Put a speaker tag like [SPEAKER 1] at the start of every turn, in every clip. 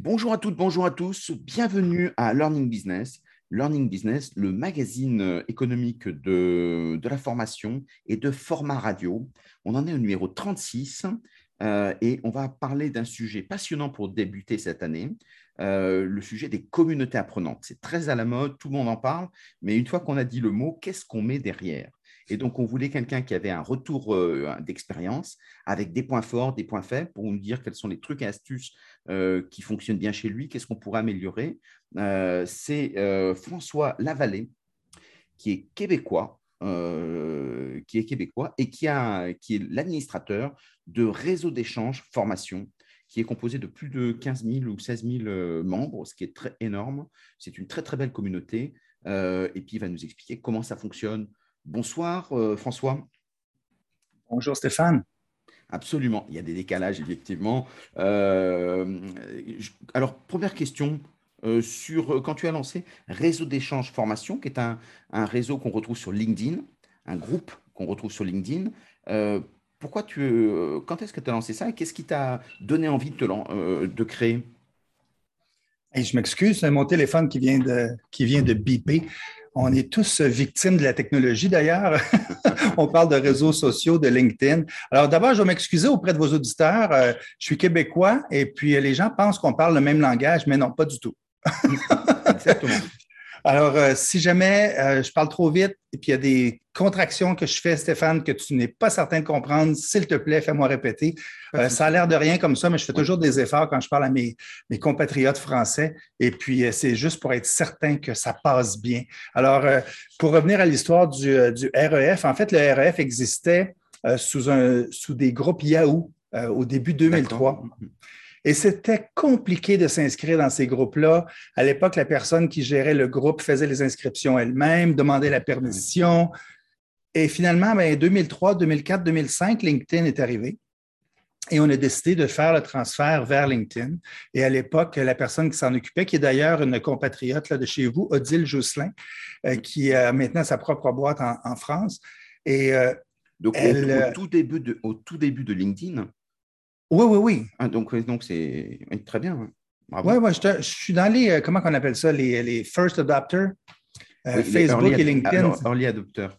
[SPEAKER 1] Bonjour à toutes, bonjour à tous, bienvenue à Learning Business. Learning Business, le magazine euh, économique de, la formation et de format radio. On en est au numéro 36 euh, et on va parler d'un sujet passionnant pour débuter cette année, euh, le sujet des communautés apprenantes. C'est très à la mode, tout le monde en parle, mais une fois qu'on a dit le mot, qu'est-ce qu'on met derrière? Et donc, on voulait quelqu'un qui avait un retour euh, d'expérience avec des points forts, des points faibles pour nous dire quels sont les trucs et astuces euh, qui fonctionnent bien chez lui, qu'est-ce qu'on pourrait améliorer. Euh, c'est François Lavallée, qui est québécois, qui est québécois et qui, a, qui est l'administrateur de Réseau d'échange formation qui est composé de plus de 15 000 ou 16 000 membres, ce qui est très énorme. C'est une très, très belle communauté. et puis, il va nous expliquer comment ça fonctionne, Bonsoir euh, François.
[SPEAKER 2] Bonjour Stéphane.
[SPEAKER 1] Absolument, il y a des décalages effectivement. Euh, alors, première question, euh, sur quand tu as lancé Réseau d'échange formation, qui est un, réseau qu'on retrouve sur LinkedIn, un groupe qu'on retrouve sur LinkedIn. pourquoi tu, quand est-ce que tu as lancé ça et qu'est-ce qui t'a donné envie de, de créer?
[SPEAKER 2] Je m'excuse, c'est mon téléphone qui vient de, qui vient de biper. On est tous victimes de la technologie d'ailleurs. On parle de réseaux sociaux, de LinkedIn. Alors d'abord, je vais m'excuser auprès de vos auditeurs. Euh, je suis québécois et puis les gens pensent qu'on parle le même langage, mais non, pas du tout. Alors, euh, si jamais euh, je parle trop vite et puis il y a des contractions que je fais, Stéphane, que tu n'es pas certain de comprendre, s'il te plaît, fais-moi répéter. Euh, ça a l'air de rien comme ça, mais je fais toujours des efforts quand je parle à mes, mes compatriotes français. Et puis, c'est juste pour être certain que ça passe bien. Alors, pour revenir à l'histoire du, du, REF, en fait, le REF existait sous, un, sous des groupes Yahoo au début 2003. Et c'était compliqué de s'inscrire dans ces groupes-là. À l'époque, la personne qui gérait le groupe faisait les inscriptions elle-même, demandait la permission. Et finalement, en 2003, 2004, 2005, LinkedIn est arrivé. Et on a décidé de faire le transfert vers LinkedIn. Et à l'époque, la personne qui s'en occupait, qui est d'ailleurs une compatriote de chez vous, Odile Jousselin, euh, qui a maintenant sa propre boîte en, France.
[SPEAKER 1] Et euh, Donc, euh, tout début de, au tout début de LinkedIn,
[SPEAKER 2] oui, oui, oui.
[SPEAKER 1] Ah, donc, donc c'est très bien.
[SPEAKER 2] Oui, oui, je, suis dans les, euh, comment on appelle ça, les, les first adopters,
[SPEAKER 1] euh, Facebook et LinkedIn. Early adopters.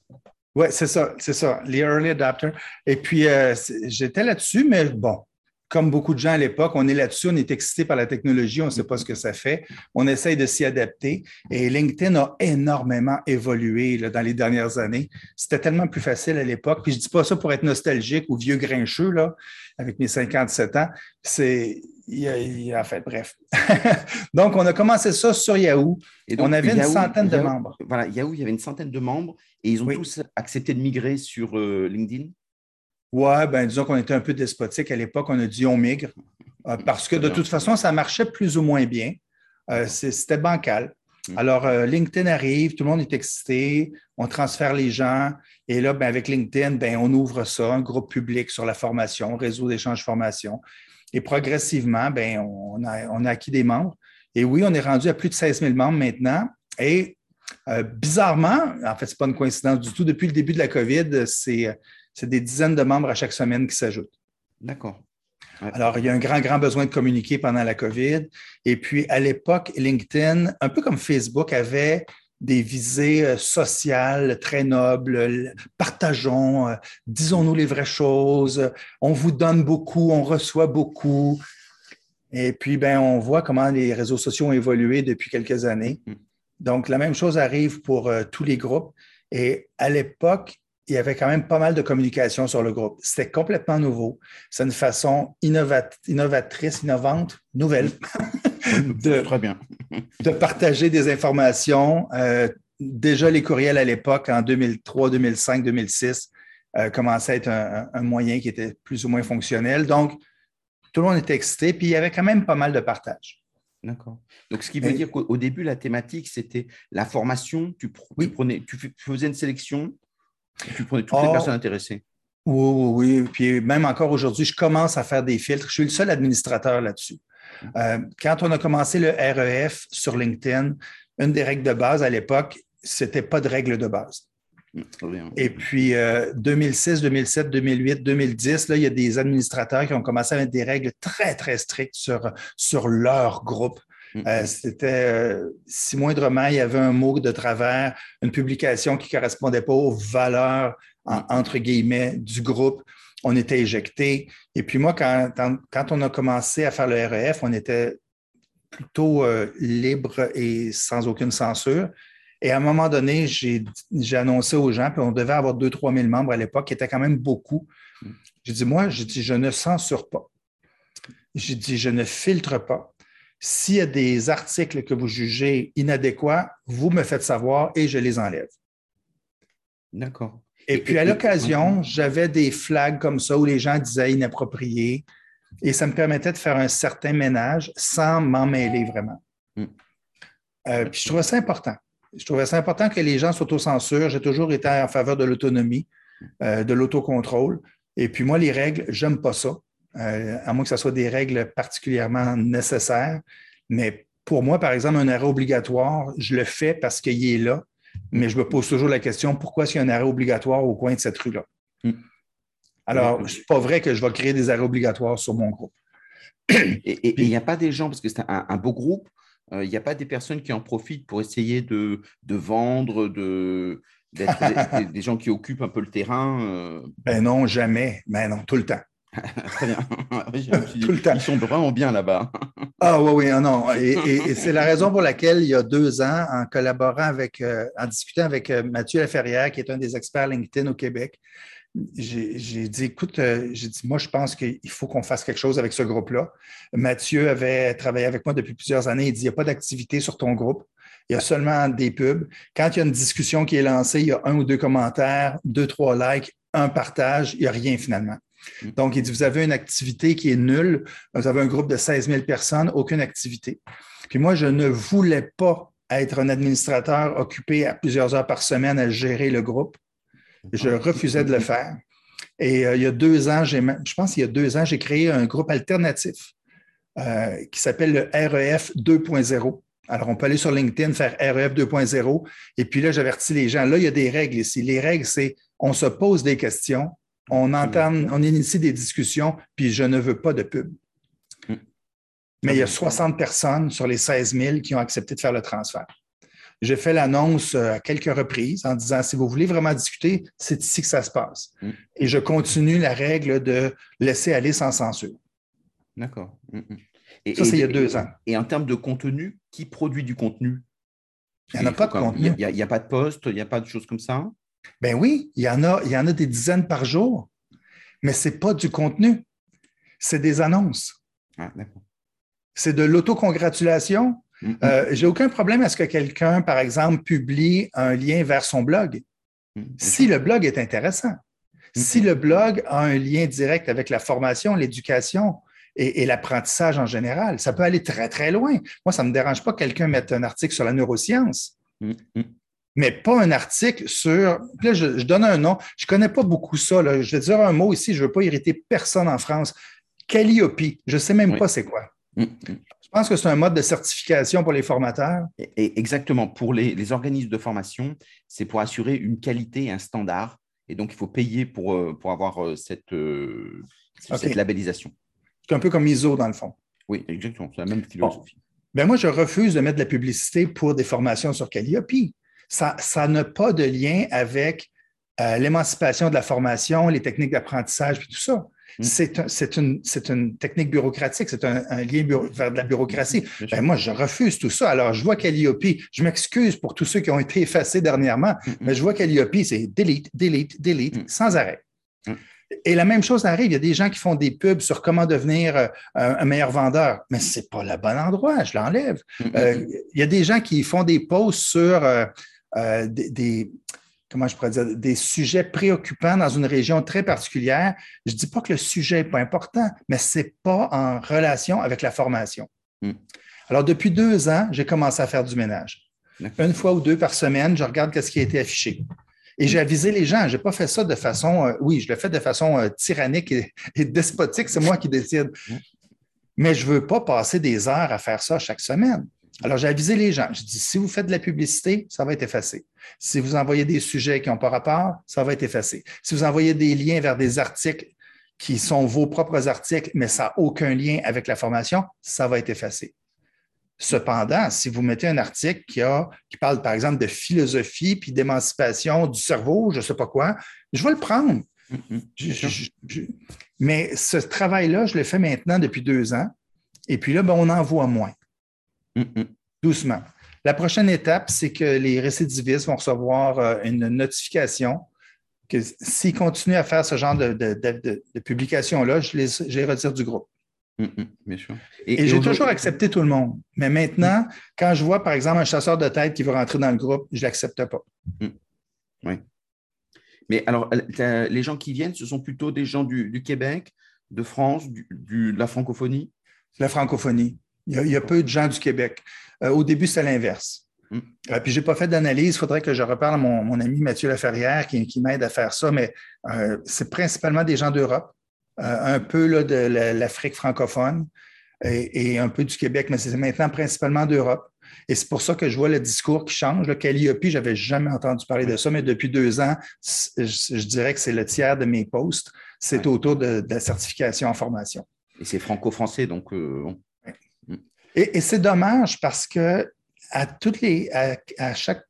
[SPEAKER 2] Oui, c'est ça, c'est ça, les early adopters. Et puis, euh, j'étais là-dessus, mais bon, comme beaucoup de gens à l'époque, on est là-dessus, on est excité par la technologie, on ne sait pas ce que ça fait, on essaye de s'y adapter. Et LinkedIn a énormément évolué dans les dernières années. C'était tellement plus facile à l'époque. Puis je ne dis pas ça pour être nostalgique ou vieux grincheux, là, avec mes 57 ans. C'est. En fait, bref. Donc, on a commencé ça sur Yahoo. Et on avait une centaine de membres.
[SPEAKER 1] Voilà, Yahoo, il y avait une centaine de membres et ils ont tous accepté de migrer sur euh, LinkedIn?
[SPEAKER 2] Ouais, ben disons qu'on était un peu despotique à l'époque. On a dit on migre euh, parce que de toute façon, ça marchait plus ou moins bien. Euh, c'était bancal. Mm. Alors, euh, LinkedIn arrive, tout le monde est excité, on transfère les gens. Et là, ben, avec LinkedIn, ben, on ouvre ça, un groupe public sur la formation, réseau d'échange formation. Et progressivement, ben, on, a, on a acquis des membres. Et oui, on est rendu à plus de 16 000 membres maintenant. Et bizarrement, en fait, ce n'est pas une coïncidence du tout, depuis le début de la COVID, c'est c'est des dizaines de membres à chaque semaine qui s'ajoutent.
[SPEAKER 1] D'accord.
[SPEAKER 2] Alors, il y a un grand, grand besoin de communiquer pendant la COVID. Et puis, à l'époque, LinkedIn, un peu comme Facebook, avait des visées euh, sociales très nobles. Partageons, euh, disons-nous les vraies choses. On vous donne beaucoup, on reçoit beaucoup. Et puis, ben, on voit comment les réseaux sociaux ont évolué depuis quelques années. Mm. Donc, la même chose arrive pour euh, tous les groupes. Et à l'époque, il y avait quand même pas mal de communication sur le groupe. C'était complètement nouveau. C'est une façon innovatrice, innovante, nouvelle
[SPEAKER 1] de, Très bien.
[SPEAKER 2] de partager des informations. Euh, déjà, les courriels à l'époque, en 2003, 2005, 2006, commençaient à être un, moyen qui était plus ou moins fonctionnel. Donc, tout le monde était excité, puis il y avait quand même pas mal de partage.
[SPEAKER 1] D'accord. Donc, ce qui veut dire qu'au début, la thématique, c'était la formation. Tu, prenais, tu faisais une sélection tu prenais toutes les oh. personnes intéressées.
[SPEAKER 2] Oui, oui, oui. Puis même encore aujourd'hui, je commence à faire des filtres. Je suis le seul administrateur là-dessus. Euh, quand on a commencé le REF sur LinkedIn, une des règles de base à l'époque, c'était pas de règle de base. Et puis 2006, 2007, 2008, 2010, là, il y a des administrateurs qui ont commencé à mettre des règles très, très strictes sur, sur leur groupe. Mm. Euh, c'était, euh, si moindrement, il y avait un mot de travers, une publication qui ne correspondait pas aux valeurs, mm. entre guillemets, du groupe, on était éjecté. Et puis moi, quand, quand, on a commencé à faire le REF, on était plutôt euh, libre et sans aucune censure. Et à un moment donné, j'ai annoncé aux gens, puis on devait avoir 2-3 000 membres à l'époque, qui était quand même beaucoup. Mm. J'ai dit, moi, j'ai dit, je ne censure pas. J'ai dit, je ne filtre pas. S'il y a des articles que vous jugez inadéquats, vous me faites savoir et je les enlève.
[SPEAKER 1] D'accord.
[SPEAKER 2] Et, puis, à l'occasion, j'avais des flags comme ça où les gens disaient inapproprié et ça me permettait de faire un certain ménage sans m'en mêler vraiment. Hmm. Euh, puis je trouvais ça important. Je trouvais ça important que les gens s'autocensurent. J'ai toujours été en faveur de l'autonomie, euh, de l'autocontrôle. Et puis moi, les règles, j'aime pas ça. Euh, à moins que ce soit des règles particulièrement nécessaires. Mais pour moi, par exemple, un arrêt obligatoire, je le fais parce qu'il est là, mais je me pose toujours la question pourquoi est-ce qu'il y a un arrêt obligatoire au coin de cette rue-là? Hmm. Alors, ce n'est pas vrai que je vais créer des arrêts obligatoires sur mon groupe.
[SPEAKER 1] Et il n'y a pas des gens, parce que c'est un, beau groupe, euh, il n'y a pas des personnes qui en profitent pour essayer de, vendre, de, d'être des, gens qui occupent un peu le terrain?
[SPEAKER 2] Euh? Ben non, jamais. Ben non, tout le temps.
[SPEAKER 1] Très bien. Tout le temps. Ils sont vraiment bien là-bas.
[SPEAKER 2] ah oui, oui, ah non. Et, c'est la raison pour laquelle, il y a deux ans, en collaborant avec, euh, en discutant avec euh, Mathieu Laferrière, qui est un des experts LinkedIn au Québec, j'ai dit, écoute, euh, j'ai dit, moi, je pense qu'il faut qu'on fasse quelque chose avec ce groupe-là. Mathieu avait travaillé avec moi depuis plusieurs années. Il dit, il n'y a pas d'activité sur ton groupe. Il y a seulement des pubs. Quand il y a une discussion qui est lancée, il y a un ou deux commentaires, deux, trois likes, un partage, il n'y a rien finalement. Mm. Donc, il dit, vous avez une activité qui est nulle, vous avez un groupe de 16 000 personnes, aucune activité. Puis moi, je ne voulais pas être un administrateur occupé à plusieurs heures par semaine à gérer le groupe. Je refusais de le faire. Et euh, il y a deux ans, je pense qu'il y a deux ans, j'ai créé un groupe alternatif euh, qui s'appelle le REF 2.0. Alors, on peut aller sur LinkedIn, faire REF 2.0. Et puis là, j'avertis les gens. Là, il y a des règles ici. Les règles, c'est on se pose des questions, on entend, on initie des discussions, puis je ne veux pas de pub. Hmm. Mais il y a 60 personnes sur les 16 000 qui ont accepté de faire le transfert. J'ai fait l'annonce euh, à quelques reprises en disant si vous voulez vraiment discuter, c'est ici que ça se passe. Hmm. Et je continue la règle de laisser aller sans censure.
[SPEAKER 1] D'accord. Hmm,
[SPEAKER 2] et, ça, c'est il y a deux ans.
[SPEAKER 1] Et en termes de contenu, qui produit du contenu?
[SPEAKER 2] Il n'y a pas de contenu.
[SPEAKER 1] Il n'y a, pas de poste, il n'y a pas de choses comme ça?
[SPEAKER 2] Ben oui, il y en a, il y en a des dizaines par jour, mais ce n'est pas du contenu, c'est des annonces. Ah, c'est de l'autocongratulation. Mm euh, J'ai aucun problème à ce que quelqu'un, par exemple, publie un lien vers son blog. Mm, si le blog est intéressant, si le blog a un lien direct avec la formation, l'éducation, et, l'apprentissage en général. Ça peut aller très, très loin. Moi, ça ne me dérange pas que quelqu'un mette un article sur la neuroscience mais pas un article sur. Là, je, donne un nom. Je ne connais pas beaucoup ça. Je vais dire un mot ici, je ne veux pas irriter personne en France. Calliope. Je ne sais même pas c'est quoi. Mm, mm. Je pense que c'est un mode de certification pour les formateurs.
[SPEAKER 1] Et exactement. Pour les, organismes de formation, c'est pour assurer une qualité et un standard. Et donc, il faut payer pour, euh, pour avoir euh, cette, euh, cette labellisation.
[SPEAKER 2] C'est un peu comme ISO, dans le fond.
[SPEAKER 1] Oui, exactement. C'est la même philosophie.
[SPEAKER 2] Ben moi, je refuse de mettre de la publicité pour des formations sur Calliope ça n'a pas de lien avec euh, l'émancipation de la formation, les techniques d'apprentissage, et tout ça. Mm. C'est une, technique bureaucratique, c'est un, lien vers de la bureaucratie. Ben, moi, je refuse tout ça. Alors, je vois Calliope, je m'excuse pour tous ceux qui ont été effacés dernièrement, mm, mm. mais je vois Calliope, c'est delete, delete, delete, sans arrêt. Et la même chose arrive, il y a des gens qui font des pubs sur comment devenir euh, un meilleur vendeur, mais ce n'est pas le bon endroit, je l'enlève. Euh, il y a des gens qui font des posts sur euh, des, comment je pourrais dire, des sujets préoccupants dans une région très particulière. Je ne dis pas que le sujet n'est pas important, mais ce n'est pas en relation avec la formation. Hmm. Alors, depuis deux ans, j'ai commencé à faire du ménage. Une fois ou deux par semaine, je regarde ce qui a été affiché. Et j'ai avisé les gens. Je n'ai pas fait ça de façon, euh, oui, je le fais de façon euh, tyrannique et, et despotique. C'est moi qui décide. Hmm. Mais je ne veux pas passer des heures à faire ça chaque semaine. Alors, j'ai avisé les gens. Je dis, si vous faites de la publicité, ça va être effacé. Si vous envoyez des sujets qui n'ont pas rapport, ça va être effacé. Si vous envoyez des liens vers des articles qui sont vos propres articles, mais ça n'a aucun lien avec la formation, ça va être effacé. Cependant, si vous mettez un article qui, a, qui parle, par exemple, de philosophie puis d'émancipation du cerveau, je ne sais pas quoi, je vais le prendre. Mm-hmm. mais ce travail-là, je le fais maintenant depuis deux ans. Et puis là, ben, on en voit moins. Doucement. La prochaine étape, c'est que les récidivistes vont recevoir euh, une notification que s'ils continuent à faire ce genre de, publication-là, je les, je retire du groupe.
[SPEAKER 1] Mm, bien sûr.
[SPEAKER 2] Et, j'ai toujours accepté tout le monde. Mais maintenant, quand je vois, par exemple, un chasseur de tête qui veut rentrer dans le groupe, je ne l'accepte pas.
[SPEAKER 1] Mm. Oui. Mais alors, les gens qui viennent, ce sont plutôt des gens du, Québec, de France, de la francophonie?
[SPEAKER 2] La francophonie. Il y, a, peu de gens du Québec. Euh, au début, c'était l'inverse. Euh, puis, je n'ai pas fait d'analyse. Il faudrait que je reparle à mon, ami Mathieu Laferrière qui, qui m'aide à faire ça, mais euh, c'est principalement des gens d'Europe, euh, un peu là, de l'Afrique francophone et, un peu du Québec, mais c'est maintenant principalement d'Europe. Et c'est pour ça que je vois le discours qui change. Le Calliope, je n'avais jamais entendu parler de ça, mais depuis deux ans, je, dirais que c'est le tiers de mes posts. C'est autour de, la certification en formation.
[SPEAKER 1] Et c'est franco-français, donc.
[SPEAKER 2] Et, et c'est dommage parce que à toutes les, à, chaque,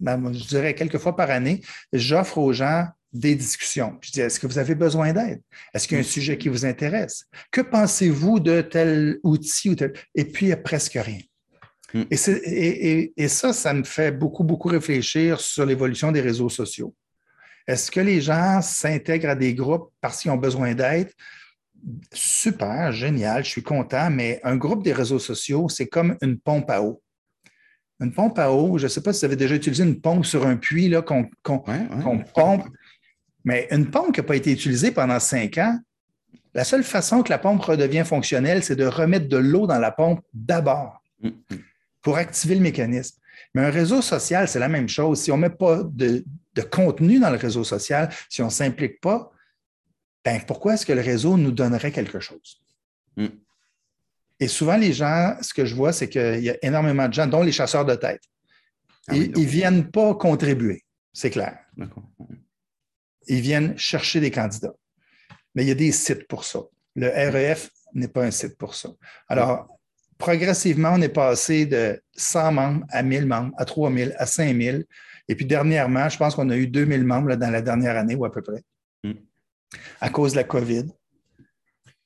[SPEAKER 2] ben, je dirais quelques fois par année, j'offre aux gens des discussions. Je dis, est-ce que vous avez besoin d'aide? Est-ce qu'il y a un sujet qui vous intéresse? Que pensez-vous de tel outil ou tel? Et puis, il n'y a presque rien. Hmm. Et, et, ça, ça me fait beaucoup, beaucoup réfléchir sur l'évolution des réseaux sociaux. Est-ce que les gens s'intègrent à des groupes parce qu'ils ont besoin d'aide? Super, génial, je suis content, mais un groupe des réseaux sociaux, c'est comme une pompe à eau. Une pompe à eau, je ne sais pas si vous avez déjà utilisé une pompe sur un puits qu'on pompe, mais une pompe qui n'a pas été utilisée pendant cinq ans, la seule façon que la pompe redevient fonctionnelle, c'est de remettre de l'eau dans la pompe d'abord mm-hmm. pour activer le mécanisme. Mais un réseau social, c'est la même chose. Si on ne met pas de, contenu dans le réseau social, si on ne s'implique pas, ben pourquoi est-ce que le réseau nous donnerait quelque chose? Mm. Et souvent, les gens, ce que je vois, c'est qu'il y a énormément de gens, dont les chasseurs de tête. Ah ils ne viennent pas contribuer, c'est clair. Ils viennent chercher des candidats. Mais il y a des sites pour ça. Le REF n'est pas un site pour ça. Alors, progressivement, on est passé de 100 membres à 1000 membres, à 3000, à 5000. Et puis dernièrement, je pense qu'on a eu 2000 membres dans la dernière année ou à peu près. À cause de la COVID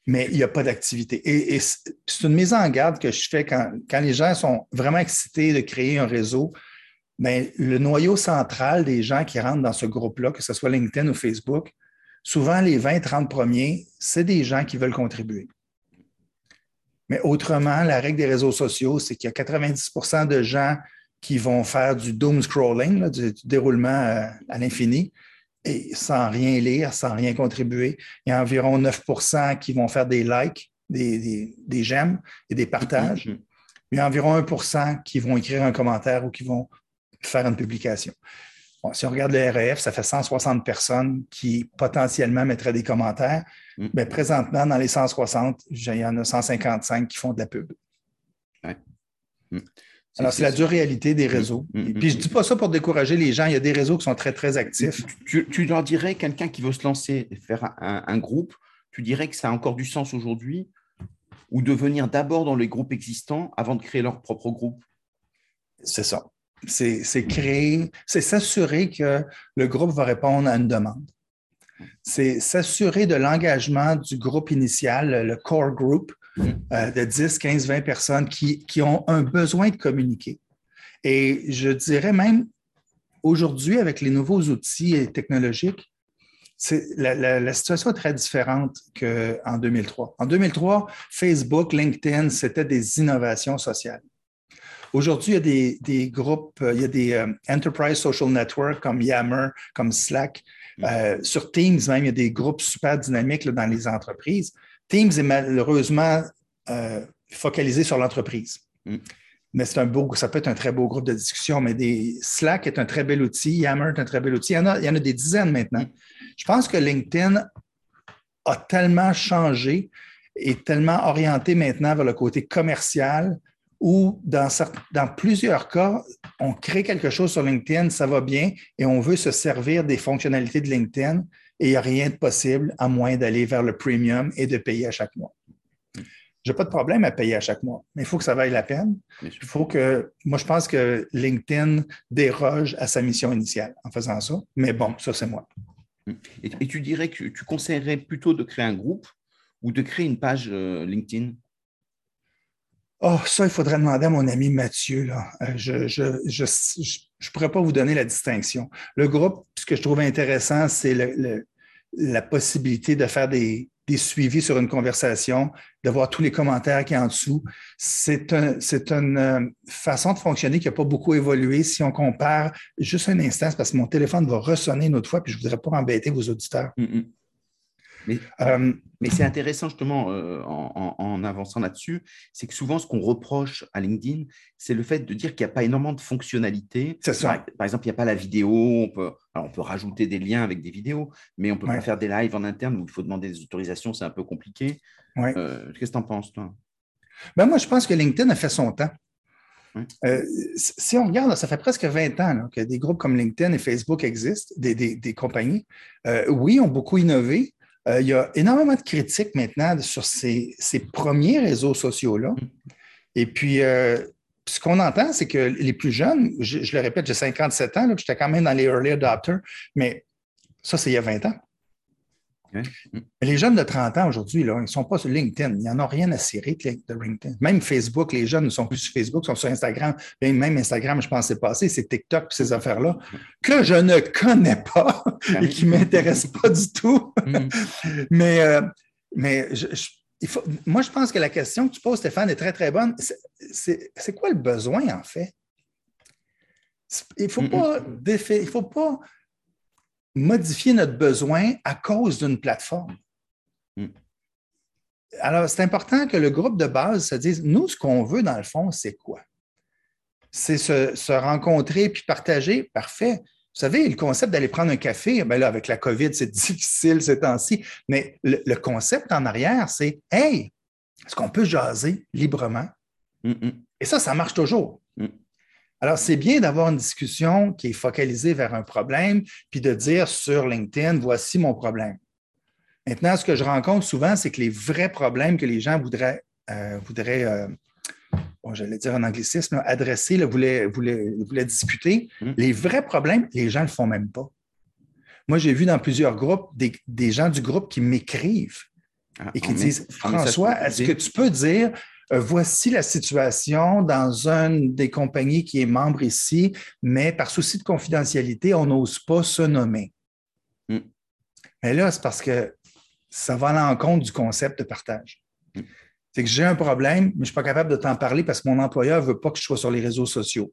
[SPEAKER 2] mais il n'y a pas d'activité. Et, c'est une mise en garde que je fais quand, les gens sont vraiment excités de créer un réseau. Bien, le noyau central des gens qui rentrent dans ce groupe-là, que ce soit LinkedIn ou Facebook, souvent les 20-30 premiers, c'est des gens qui veulent contribuer. Mais autrement, la règle des réseaux sociaux, c'est qu'il y a 90% de gens qui vont faire du doom scrolling, du, déroulement euh, à l'infini, et sans rien lire, sans rien contribuer. Il y a environ 9% qui vont faire des likes, des, j'aime et des partages. Mm-hmm. Il y a environ 1% qui vont écrire un commentaire ou qui vont faire une publication. si on regarde le REF, ça fait 160 personnes qui potentiellement mettraient des commentaires. Mais mm. ben, présentement, dans les 160, il y en a 155 qui font de la pub. Mm. Alors, c'est la dure réalité des mm, réseaux. Mm, mm, puis, je ne dis pas ça pour décourager les gens. Il y a des réseaux qui sont très, très actifs.
[SPEAKER 1] Tu, leur dirais, quelqu'un qui veut se lancer, faire un, groupe, tu dirais que ça a encore du sens aujourd'hui ou de venir d'abord dans les groupes existants avant de créer leur propre groupe?
[SPEAKER 2] C'est ça. C'est créer, c'est s'assurer que le groupe va répondre à une demande. C'est s'assurer de l'engagement du groupe initial, le core group, euh, de 10, 15, 20 personnes qui, ont un besoin de communiquer. Et je dirais même, aujourd'hui, avec les nouveaux outils technologiques, la, la, situation est très différente qu'en 2003. En 2003, Facebook, LinkedIn, c'était des innovations sociales. Aujourd'hui, il y a des, groupes, il y a des euh, Enterprise Social Network comme Yammer, comme Slack. Mm. Euh, sur Teams, même, il y a des groupes super dynamiques dans les entreprises. Teams est malheureusement euh, focalisé sur l'entreprise. Mm. Mais c'est un beau, ça peut être un très beau groupe de discussion, mais des, Slack est un très bel outil, Yammer est un très bel outil. Il y en a, il y en a des dizaines maintenant. Mm. Je pense que LinkedIn a tellement changé et tellement orienté maintenant vers le côté commercial ou dans, dans plusieurs cas, on crée quelque chose sur LinkedIn, ça va bien et on veut se servir des fonctionnalités de LinkedIn et il n'y a rien de possible à moins d'aller vers le premium et de payer à chaque mois. Je n'ai pas de problème à payer à chaque mois, mais il faut que ça vaille la peine. Il faut que, moi, je pense que LinkedIn déroge à sa mission initiale en faisant ça, mais bon, ça, c'est moi.
[SPEAKER 1] Et, tu dirais que tu conseillerais plutôt de créer un groupe ou de créer une page euh, LinkedIn?
[SPEAKER 2] Oh, ça, il faudrait demander à mon ami Mathieu. Là. Euh, je ne je, je, je, pourrais pas vous donner la distinction. Le groupe, ce que je trouve intéressant, c'est le, la possibilité de faire des, des, suivis sur une conversation, de voir tous les commentaires qui y a en dessous. C'est un, une euh, façon de fonctionner qui n'a pas beaucoup évolué si on compare juste un instant, parce que mon téléphone va ressonner une autre fois, puis je ne voudrais pas embêter vos auditeurs. Mm, mm.
[SPEAKER 1] Euh, mais, c'est intéressant justement euh, en, avançant là-dessus, c'est que souvent ce qu'on reproche à LinkedIn, c'est le fait de dire qu'il n'y a pas énormément de fonctionnalités. Par, par, exemple, il n'y a pas la vidéo, on peut, on peut rajouter des liens avec des vidéos, mais on ne peut pas faire des lives en interne où il faut demander des autorisations, c'est un peu compliqué. Euh, qu'est-ce que tu en penses, toi?
[SPEAKER 2] Ben Moi, je pense que LinkedIn a fait son temps. si on regarde, ça fait presque 20 ans que des groupes comme LinkedIn et Facebook existent, des, des, compagnies. oui, ont beaucoup innové, euh, il y a énormément de critiques maintenant sur ces, premiers réseaux sociaux-là. Et puis, euh, ce qu'on entend, c'est que les plus jeunes, je, le répète, j'ai 57 ans, j'étais quand même dans les early adopters, mais ça, c'est il y a 20 ans. Les jeunes de 30 ans aujourd'hui, ils ne sont pas sur LinkedIn. Ils n'en ont rien à cirer de LinkedIn. Même Facebook, les jeunes ne sont plus sur Facebook, ils sont sur Instagram. Même Instagram, je pense c'est passé, c'est TikTok ces affaires-là, que je ne connais pas et qui ne m'intéressent pas du tout. Mm. mais euh, mais il faut, moi, je pense que la question que tu poses, Stéphane, est très, très bonne. C'est quoi le besoin, en fait? Il ne faut, pas il faut pas modifier notre besoin à cause d'une plateforme. Hmm. Alors, c'est important que le groupe de base se dise, nous, ce qu'on veut dans le fond, c'est quoi? C'est se, rencontrer puis partager. Parfait. Vous savez, le concept d'aller prendre un café, bien là, avec la COVID, c'est difficile ces temps-ci, mais le, concept en arrière, c'est Hey, est-ce qu'on peut jaser librement? Hmm, hmm. Et ça, ça marche toujours. Alors, c'est bien d'avoir une discussion qui est focalisée vers un problème, puis de dire sur LinkedIn, voici mon problème. Maintenant, ce que je rencontre souvent, c'est que les vrais problèmes que les gens voudraient, euh, voudraient euh, bon, j'allais dire en anglicisme, adresser, voulaient, voulaient, discuter, mmh. les vrais problèmes, les gens ne le font même pas. Moi, j'ai vu dans plusieurs groupes des, gens du groupe qui m'écrivent ah, et qui disent François, est-ce que tu peux dire euh, voici la situation dans une des compagnies qui est membre ici, mais par souci de confidentialité, on n'ose pas se nommer. Mm. Mais là, c'est parce que ça va à l'encontre du concept de partage. Mm. C'est que j'ai un problème, mais je ne suis pas capable de t'en parler parce que mon employeur ne veut pas que je sois sur les réseaux sociaux.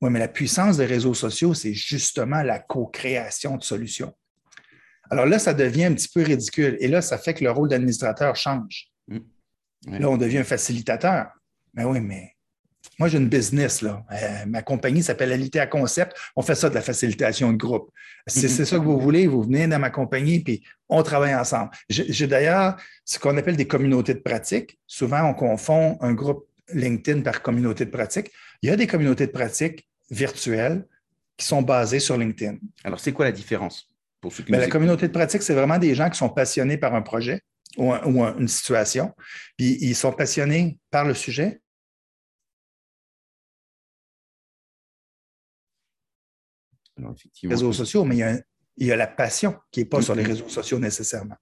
[SPEAKER 2] Oui, mais la puissance des réseaux sociaux, c'est justement la co-création de solutions. Alors là, ça devient un petit peu ridicule. Et là, ça fait que le rôle d'administrateur change. Mm. Là, on devient un facilitateur. Mais oui, mais moi, j'ai une business. Là. Euh, ma compagnie s'appelle Alitea Concept. On fait ça de la facilitation de groupe. C'est ça que vous voulez, vous venez dans ma compagnie, puis on travaille ensemble. J'ai d'ailleurs ce qu'on appelle des communautés de pratique. Souvent, on confond un groupe LinkedIn par communauté de pratique. Il y a des communautés de pratique virtuelles qui sont basées sur LinkedIn.
[SPEAKER 1] Alors, c'est quoi la différence
[SPEAKER 2] pour ceux qui ben, La communauté de pratique, c'est vraiment des gens qui sont passionnés par un projet ou, une situation, puis ils sont passionnés par le sujet? réseaux sociaux, mais il y a, la passion qui n'est pas sur les mm-hmm. réseaux sociaux nécessairement.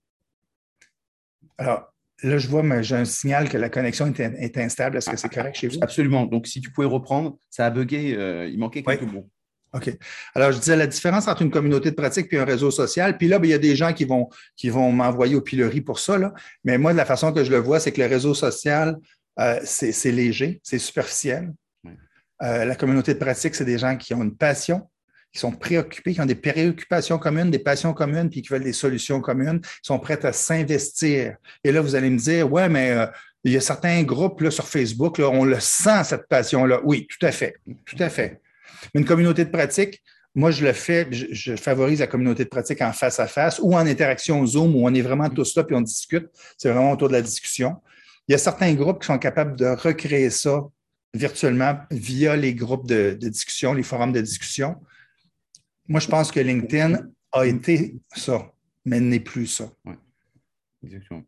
[SPEAKER 2] Alors, là, je vois, j'ai un signal que la connexion est, instable. Est-ce que c'est correct chez vous?
[SPEAKER 1] Absolument. Donc, si tu pouvais reprendre, ça a bugué. Euh, il manquait quelques mots.
[SPEAKER 2] OK. Alors, je disais la différence entre une communauté de pratique et un réseau social. Puis là, ben, il y a des gens qui vont, qui vont m'envoyer au pilori pour ça. Là. Mais moi, de la façon que je le vois, c'est que le réseau social, euh, c'est léger, c'est superficiel. Euh, la communauté de pratique, c'est des gens qui ont une passion, qui sont préoccupés, qui ont des préoccupations communes, des passions communes, puis qui veulent des solutions communes, qui sont prêts à s'investir. Et là, vous allez me dire, ouais, mais euh, il y a certains groupes là, sur Facebook, là, on le sent, cette passion-là. Oui, tout à fait, tout à fait. Mais une communauté de pratique, moi, je le fais, je, favorise la communauté de pratique en face à face ou en interaction Zoom où on est vraiment tous là puis on discute. C'est vraiment autour de la discussion. Il y a certains groupes qui sont capables de recréer ça virtuellement via les groupes de, discussion, les forums de discussion. Moi, je pense que LinkedIn a été ça, mais n'est plus ça.
[SPEAKER 1] Exactement.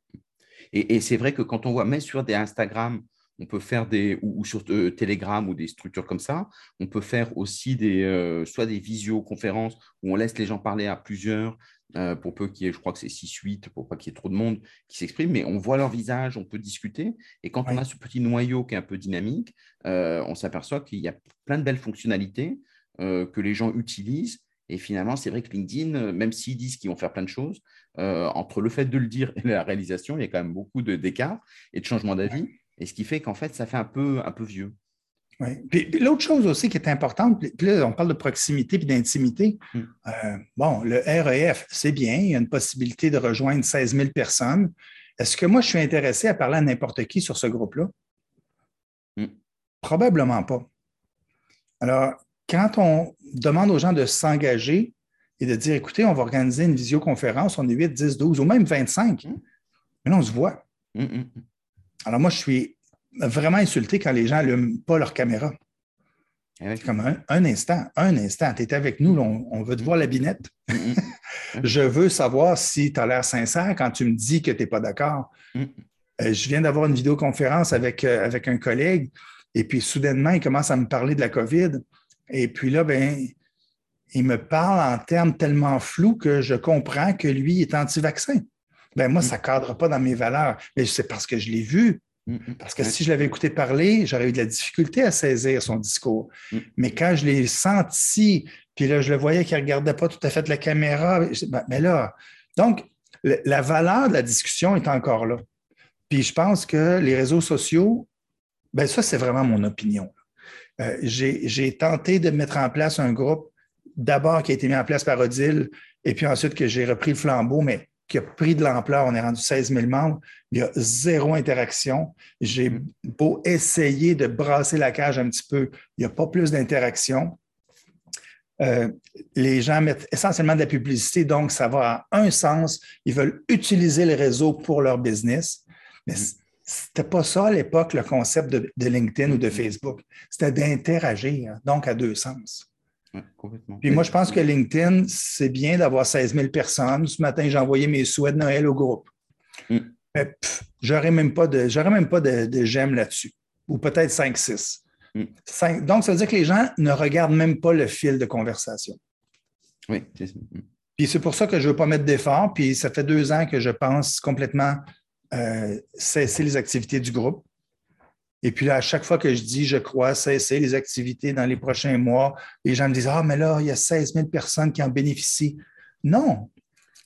[SPEAKER 1] Et, c'est vrai que quand on voit, même sur des Instagram, on peut faire des, ou, sur euh, Telegram ou des structures comme ça, on peut faire aussi des, euh, soit des visioconférences où on laisse les gens parler à plusieurs, euh, pour peu qu'il y ait, je crois que c'est 6-8, pour pas qu'il y ait trop de monde qui s'exprime, mais on voit leur visage, on peut discuter. Et quand on a ce petit noyau qui est un peu dynamique, on s'aperçoit qu'il y a plein de belles fonctionnalités que les gens utilisent et finalement, c'est vrai que LinkedIn, même s'ils disent qu'ils vont faire plein de choses, entre le fait de le dire et la réalisation, il y a quand même beaucoup d'écart et de changements d'avis. Et ce qui fait qu'en fait, ça fait un peu, un peu vieux.
[SPEAKER 2] Oui. Puis, l'autre chose aussi qui est importante, puis là, on parle de proximité et d'intimité. Hmm. Euh, bon, le REF, c'est bien, il y a une possibilité de rejoindre 16 000 personnes. Est-ce que moi, je suis intéressé à parler à n'importe qui sur ce groupe-là? Hmm. Probablement pas. Alors, quand on demande aux gens de s'engager et de dire, écoutez, on va organiser une visioconférence, on est 8, 10, 12 ou même 25, mmh. mais là, on se voit. Alors moi, je suis vraiment insulté quand les gens n'allument pas leur caméra. Eh Comme un, instant, un instant, tu es avec nous, on, veut te voir la binette. je veux savoir si tu as l'air sincère quand tu me dis que tu n'es pas d'accord. Euh, je viens d'avoir une vidéoconférence avec, euh, avec un collègue et puis soudainement, il commence à me parler de la COVID. Et puis là, ben, il me parle en termes tellement flous que je comprends que lui est anti-vaccin. Ben moi, ça ne cadre pas dans mes valeurs. Mais c'est parce que je l'ai vu. Mm, mm. Parce que si je l'avais écouté parler, j'aurais eu de la difficulté à saisir son discours. Mm. Mais quand je l'ai senti, puis là, je le voyais qu'il ne regardait pas tout à fait la caméra, ben, mais là, donc, la valeur de la discussion est encore là. Puis je pense que les réseaux sociaux, ben ça, c'est vraiment mon opinion. Euh, j'ai tenté de mettre en place un groupe, d'abord qui a été mis en place par Odile, et puis ensuite que j'ai repris le flambeau, mais qui a pris de l'ampleur. On est rendu 16 000 membres. Il y a zéro interaction. J'ai beau essayer de brasser la cage un petit peu, il n'y a pas plus d'interaction. Euh, les gens mettent essentiellement de la publicité, donc ça va à un sens. Ils veulent utiliser le réseau pour leur business. Mais c'était pas ça à l'époque, le concept de, LinkedIn ou de mm-hmm. Facebook. C'était d'interagir, donc à deux sens. Complètement. Puis moi, je pense que LinkedIn, c'est bien d'avoir 16 000 personnes. Ce matin, j'ai envoyé mes souhaits de Noël au groupe. Mm. Mais j'aurais même pas de, même pas de, j'aime là-dessus. Ou peut-être 5-6. Mm. Donc, ça veut dire que les gens ne regardent même pas le fil de conversation.
[SPEAKER 1] Oui, c'est ça.
[SPEAKER 2] Mm. Puis c'est pour ça que je ne veux pas mettre d'effort. Puis ça fait deux ans que je pense complètement euh, cesser les activités du groupe. Et puis là, à chaque fois que je dis, je crois, cesser les activités dans les prochains mois, les gens me disent, ah, mais là, il y a 16 000 personnes qui en bénéficient. Non,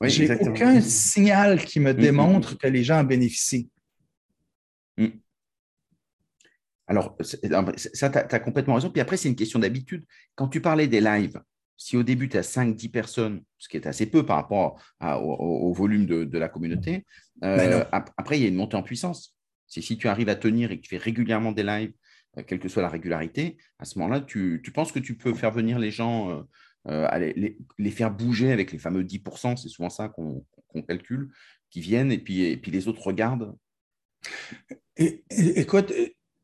[SPEAKER 2] oui, j'ai aucun signal qui me mm, mm, démontre mm. que les gens en bénéficient.
[SPEAKER 1] Alors, ça, tu as, complètement raison. Puis après, c'est une question d'habitude. Quand tu parlais des lives, si au début, tu as 5-10 personnes, ce qui est assez peu par rapport au, volume de, la communauté, euh, après, il y a une montée en puissance. C'est si tu arrives à tenir et que tu fais régulièrement des lives, euh, quelle que soit la régularité, à ce moment-là, tu, penses que tu peux faire venir les gens, euh, les, faire bouger avec les fameux 10%, c'est souvent ça qu'on calcule, qui viennent et puis, et puis les autres regardent
[SPEAKER 2] Écoute,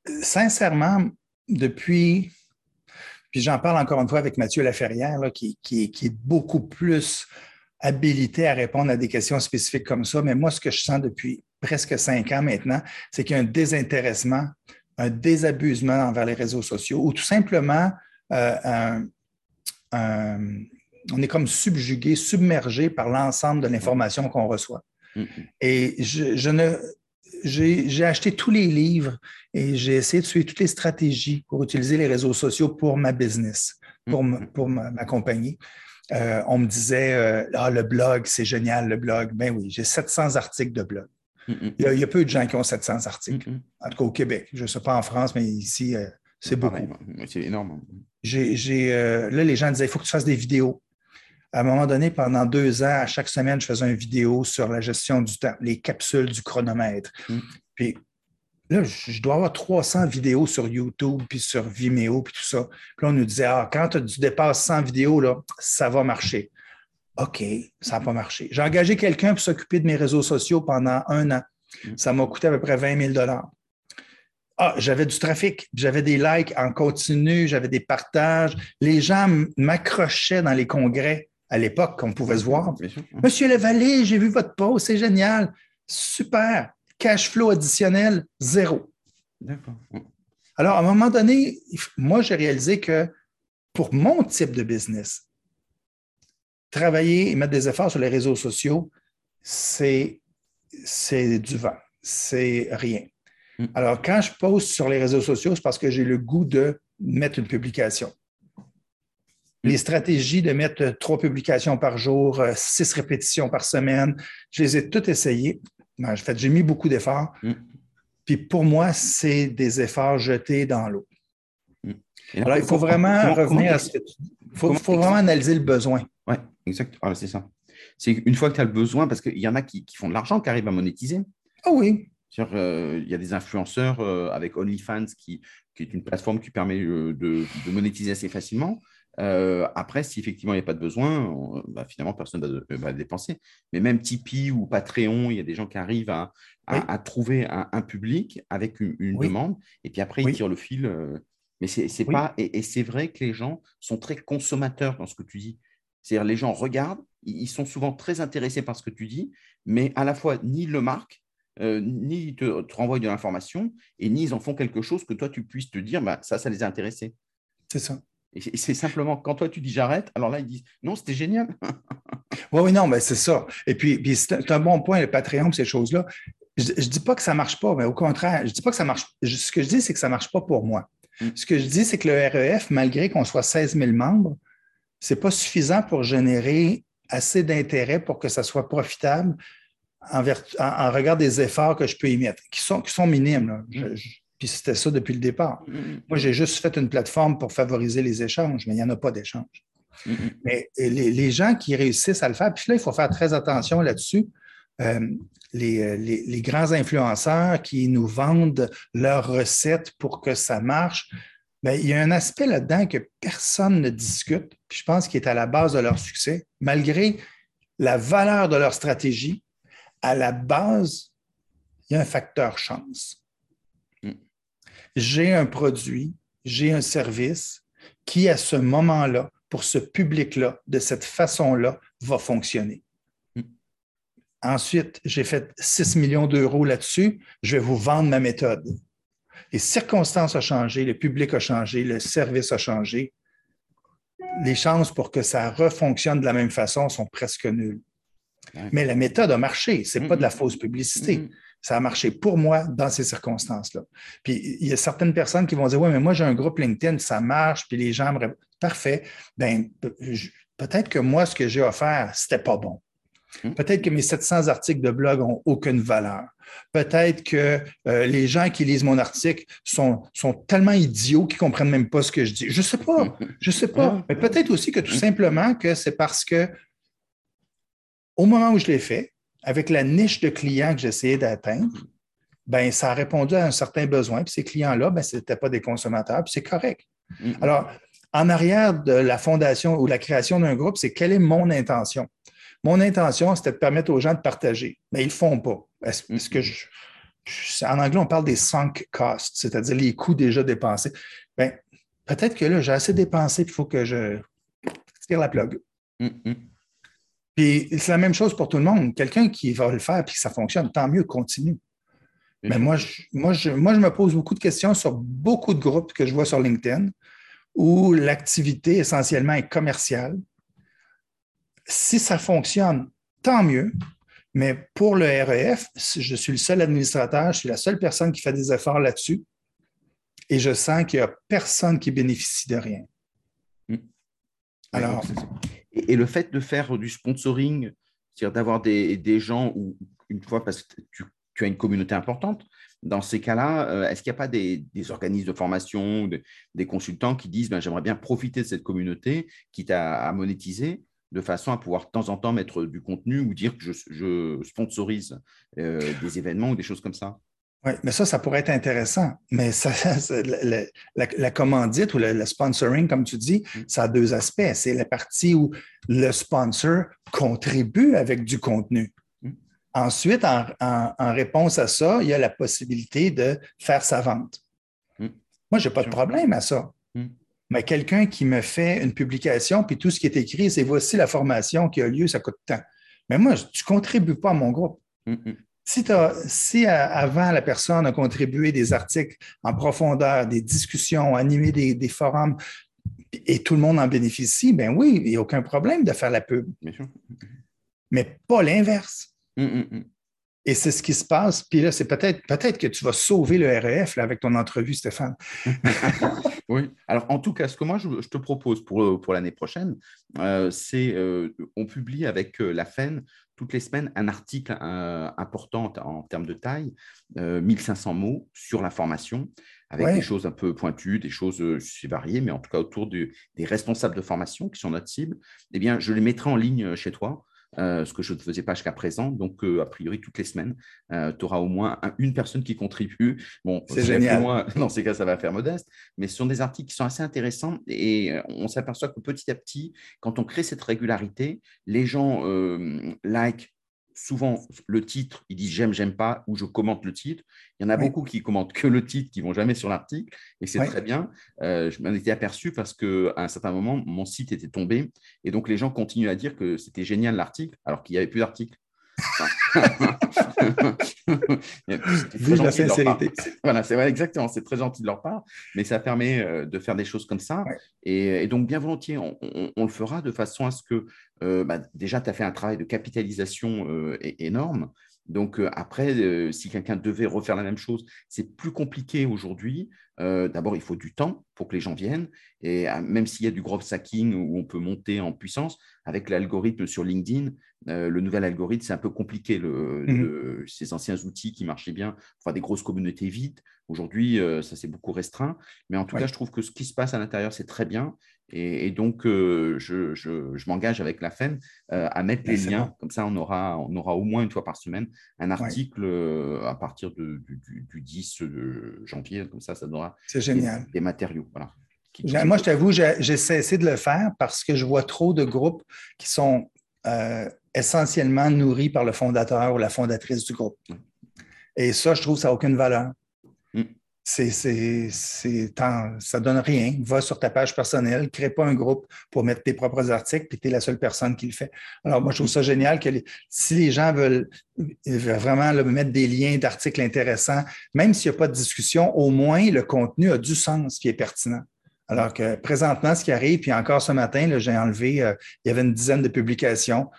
[SPEAKER 2] sincèrement, depuis puis j'en parle encore une fois avec Mathieu Laferrière, qui, est beaucoup plus habilité à répondre à des questions spécifiques comme ça. Mais moi, ce que je sens depuis presque cinq ans maintenant, c'est qu'il y a un désintéressement, un désabusement envers les réseaux sociaux ou tout simplement euh, on est comme subjugué, submergé par l'ensemble de l'information qu'on reçoit. Mm-hmm. Et je ne, j'ai acheté tous les livres et j'ai essayé de suivre toutes les stratégies pour utiliser les réseaux sociaux pour ma business, pour, mm-hmm. pour ma, compagnie. Euh, on me disait euh, Ah, le blog, c'est génial, le blog. Ben oui, j'ai 700 articles de blog. Mm-hmm. il, y a, peu de gens qui ont 700 articles. Mm-hmm. En tout cas, au Québec. Je ne sais pas en France, mais ici, euh, c'est beaucoup.
[SPEAKER 1] C'est énorme.
[SPEAKER 2] J'ai, là, les gens disaient Il faut que tu fasses des vidéos à un moment donné, pendant deux ans, à chaque semaine, je faisais une vidéo sur la gestion du temps, les capsules du chronomètre. Mm. Puis là, je dois avoir 300 vidéos sur YouTube, puis sur Vimeo, puis tout ça. Puis là, on nous disait, ah, quand tu dépasses 100 vidéos, là, ça va marcher. OK, ça n'a pas marché. J'ai engagé quelqu'un pour s'occuper de mes réseaux sociaux pendant un an. Mm. Ça m'a coûté à peu près 20 000 ah, j'avais du trafic, j'avais des likes en continu, j'avais des partages. Les gens m'accrochaient dans les congrès à l'époque qu'on pouvait se voir. Monsieur Levallée, j'ai vu votre post, c'est génial. Super. Cash flow additionnel, zéro. D'accord. Alors, à un moment donné, moi, j'ai réalisé que pour mon type de business, travailler et mettre des efforts sur les réseaux sociaux, c'est du vent, c'est rien. Mm. Alors, quand je poste sur les réseaux sociaux, c'est parce que j'ai le goût de mettre une publication. Mm. Les stratégies de mettre trois publications par jour, euh, six répétitions par semaine, je les ai toutes essayées. Ben, j'ai mis beaucoup d'efforts. Mm. Puis pour moi, c'est des efforts jetés dans l'eau. Alors, il faut vraiment revenir à ce que tu dis. Il faut, vraiment analyser le besoin.
[SPEAKER 1] Oui, exact. Ah, c'est ça. C'est une fois que tu as le besoin, parce qu'il y en a qui, font de l'argent, qui arrivent à monétiser.
[SPEAKER 2] Ah oui.
[SPEAKER 1] Euh, il y a des influenceurs euh, avec OnlyFans qui, qui, est une plateforme qui permet euh, de, monétiser assez facilement. après, si effectivement il n'y a pas de besoin, bah, finalement, personne ne va, dépenser. Mais même Tipeee ou Patreon, il y a des gens qui arrivent à, à, trouver un, public avec une, demande, et puis après, ils tirent le fil. mais c'est pas. Et, et c'est vrai que les gens sont très consommateurs dans ce que tu dis. C'est-à-dire, les gens regardent, ils sont souvent très intéressés par ce que tu dis, mais à la fois, ni ils le marquent, euh, ni ils te, renvoient de l'information, et ni ils en font quelque chose que toi, tu puisses te dire, bah, ça, ça les a intéressés.
[SPEAKER 2] C'est ça.
[SPEAKER 1] Et c'est simplement quand toi, tu dis j'arrête, alors là, ils disent non, c'était génial.
[SPEAKER 2] oui, oui, non, mais c'est ça. Et puis, c'est un bon point, le Patreon, ces choses-là. Je ne dis pas que ça ne marche pas, mais au contraire, je ne dis pas que ça marche. Ce que je dis, c'est que ça ne marche pas pour moi. Mm. Ce que je dis, c'est que le REF, malgré qu'on soit 16 000 membres, ce n'est pas suffisant pour générer assez d'intérêt pour que ça soit profitable en, regard des efforts que je peux y mettre, qui sont, qui sont minimes. Puis c'était ça depuis le départ. Mm, mm. Moi, j'ai juste fait une plateforme pour favoriser les échanges, mais il n'y en a pas d'échanges. Mais les, gens qui réussissent à le faire, puis là, il faut faire très attention là-dessus. Euh, les, les, grands influenceurs qui nous vendent leurs recettes pour que ça marche, Bien, il y a un aspect là-dedans que personne ne discute, puis je pense qu'il est à la base de leur succès, malgré la valeur de leur stratégie. À la base, il y a un facteur chance. Mm. J'ai un produit, j'ai un service qui, à ce moment-là, pour ce public-là, de cette façon-là, va fonctionner. Mm. Ensuite, j'ai fait 6 millions d'euros là-dessus, je vais vous vendre ma méthode. Les circonstances ont changé, le public a changé, le service a changé. Les chances pour que ça refonctionne de la même façon sont presque nulles. Mais la méthode a marché. Ce n'est pas de la mm-hmm. fausse publicité. Mm-hmm. Ça a marché pour moi dans ces circonstances-là. Puis il y a certaines personnes qui vont dire Oui, mais moi, j'ai un groupe LinkedIn, ça marche, puis les gens me. Parfait. Ben, peut-être que moi, ce que j'ai offert, ce n'était pas bon. Mm. Peut-être que mes 700 articles de blog n'ont aucune valeur. Peut-être que euh, les gens qui lisent mon article sont, sont tellement idiots qu'ils ne comprennent même pas ce que je dis. Je ne sais pas. Je ne sais pas. Mais peut-être aussi que tout simplement que c'est parce que au moment où je l'ai fait, avec la niche de clients que j'essayais d'atteindre, ben, ça a répondu à un certain besoin. Puis ces clients-là, ben, ce n'étaient pas des consommateurs, puis c'est correct. Alors, en arrière de la fondation ou la création d'un groupe, c'est quelle est mon intention? Mon intention, c'était de permettre aux gens de partager, mais ils ne le font pas. Est-ce que je, en anglais, on parle des sunk costs, c'est-à-dire les coûts déjà dépensés. Bien, peut-être que là, j'ai assez dépensé, il faut que je tire la plug. Mm-hmm. Puis c'est la même chose pour tout le monde. Quelqu'un qui va le faire et que ça fonctionne, tant mieux, continue. Mais moi je, moi, je, moi, je me pose beaucoup de questions sur beaucoup de groupes que je vois sur LinkedIn où l'activité essentiellement est commerciale si ça fonctionne, tant mieux. Mais pour le REF, je suis le seul administrateur, je suis la seule personne qui fait des efforts là-dessus. Et je sens qu'il n'y a personne qui bénéficie de rien.
[SPEAKER 1] Hmm. Alors. Et, le fait de faire du sponsoring, c'est-à-dire d'avoir des, gens où, une fois, parce que tu, as une communauté importante, dans ces cas-là, euh, est-ce qu'il n'y a pas des, organismes de formation, des, consultants qui disent ben, j'aimerais bien profiter de cette communauté, quitte à monétiser de façon à pouvoir de temps en temps mettre du contenu ou dire que je, sponsorise euh, des événements ou des choses comme ça.
[SPEAKER 2] Oui, mais ça, ça pourrait être intéressant. Mais ça, la, commandite ou le, sponsoring, comme tu dis, mm. ça a deux aspects. C'est la partie où le sponsor contribue avec du contenu. Mm. Ensuite, en, réponse à ça, il y a la possibilité de faire sa vente. Moi, je n'ai pas de problème à ça. Mais quelqu'un qui me fait une publication, puis tout ce qui est écrit, c'est voici la formation qui a lieu, ça coûte tant. Mais moi, tu ne contribues pas à mon groupe. Hmm, hmm. Si, si avant la personne a contribué des articles en profondeur, des discussions, animé des, forums, et tout le monde en bénéficie, ben oui, il n'y a aucun problème de faire la pub. Mais pas l'inverse. Et c'est ce qui se passe. Puis là, c'est peut-être peut-être que tu vas sauver le REF avec ton entrevue, Stéphane.
[SPEAKER 1] oui. Alors, en tout cas, ce que moi, je, te propose pour, pour l'année prochaine, euh, c'est euh, on publie avec euh, la FEN toutes les semaines un article important en termes de taille, 1500 mots sur la formation, avec des choses un peu pointues, des choses variées, mais en tout cas autour des responsables de formation qui sont notre cible. Eh bien, je les mettrai en ligne chez toi euh, ce que je ne faisais pas jusqu'à présent. Donc, euh, a priori, toutes les semaines, euh, tu auras au moins une personne qui contribue.
[SPEAKER 2] Bon, c'est génial. Moi,
[SPEAKER 1] dans ces cas, ça va faire modeste, mais ce sont des articles qui sont assez intéressants et on s'aperçoit que petit à petit, quand on crée cette régularité, les gens like, souvent le titre, ils disent j'aime, j'aime pas, ou je commente le titre. Il y en a beaucoup qui commentent que le titre, qui vont jamais sur l'article, et c'est très bien. Euh, je m'en étais aperçu parce qu'à un certain moment, mon site était tombé, et donc les gens continuent à dire que c'était génial l'article, alors qu'il n'y avait plus d'article.
[SPEAKER 2] Vive la sincérité.
[SPEAKER 1] Voilà, c'est exactement, c'est très gentil de leur part, mais ça permet euh, de faire des choses comme ça. Et, donc, bien volontiers, on, le fera de façon à ce que, euh, bah, déjà, tu as fait un travail de capitalisation euh, énorme. Donc après, si quelqu'un devait refaire la même chose, c'est plus compliqué aujourd'hui. D'abord, il faut du temps pour que les gens viennent. Et même s'il y a du growth hacking où on peut monter en puissance, avec l'algorithme sur LinkedIn, le nouvel algorithme, c'est un peu compliqué. Mmh ces anciens outils qui marchaient bien pour faire des grosses communautés vides, aujourd'hui, ça s'est beaucoup restreint. Mais en tout cas, je trouve que ce qui se passe à l'intérieur, c'est très bien. Et, donc, euh, je, m'engage avec la FEN euh, à mettre les liens. Comme ça, on aura, on aura au moins une fois par semaine un article euh, à partir du, 10 janvier. Comme ça, ça donnera. Des, matériaux.
[SPEAKER 2] Moi, je t'avoue, j'ai cessé de le faire parce que je vois trop de groupes qui sont essentiellement nourris par le fondateur ou la fondatrice du groupe. Et ça, je trouve ça n'a aucune valeur c'est, ça donne rien. Va sur ta page personnelle, crée pas un groupe pour mettre tes propres articles, puis tu es la seule personne qui le fait. Alors, moi, je trouve ça génial que si les gens veulent, vraiment mettre des liens d'articles intéressants, même s'il n'y a pas de discussion, au moins le contenu a du sens qui est pertinent. Alors que présentement, ce qui arrive, puis encore ce matin, j'ai enlevé, euh, il y avait une dizaine de publications.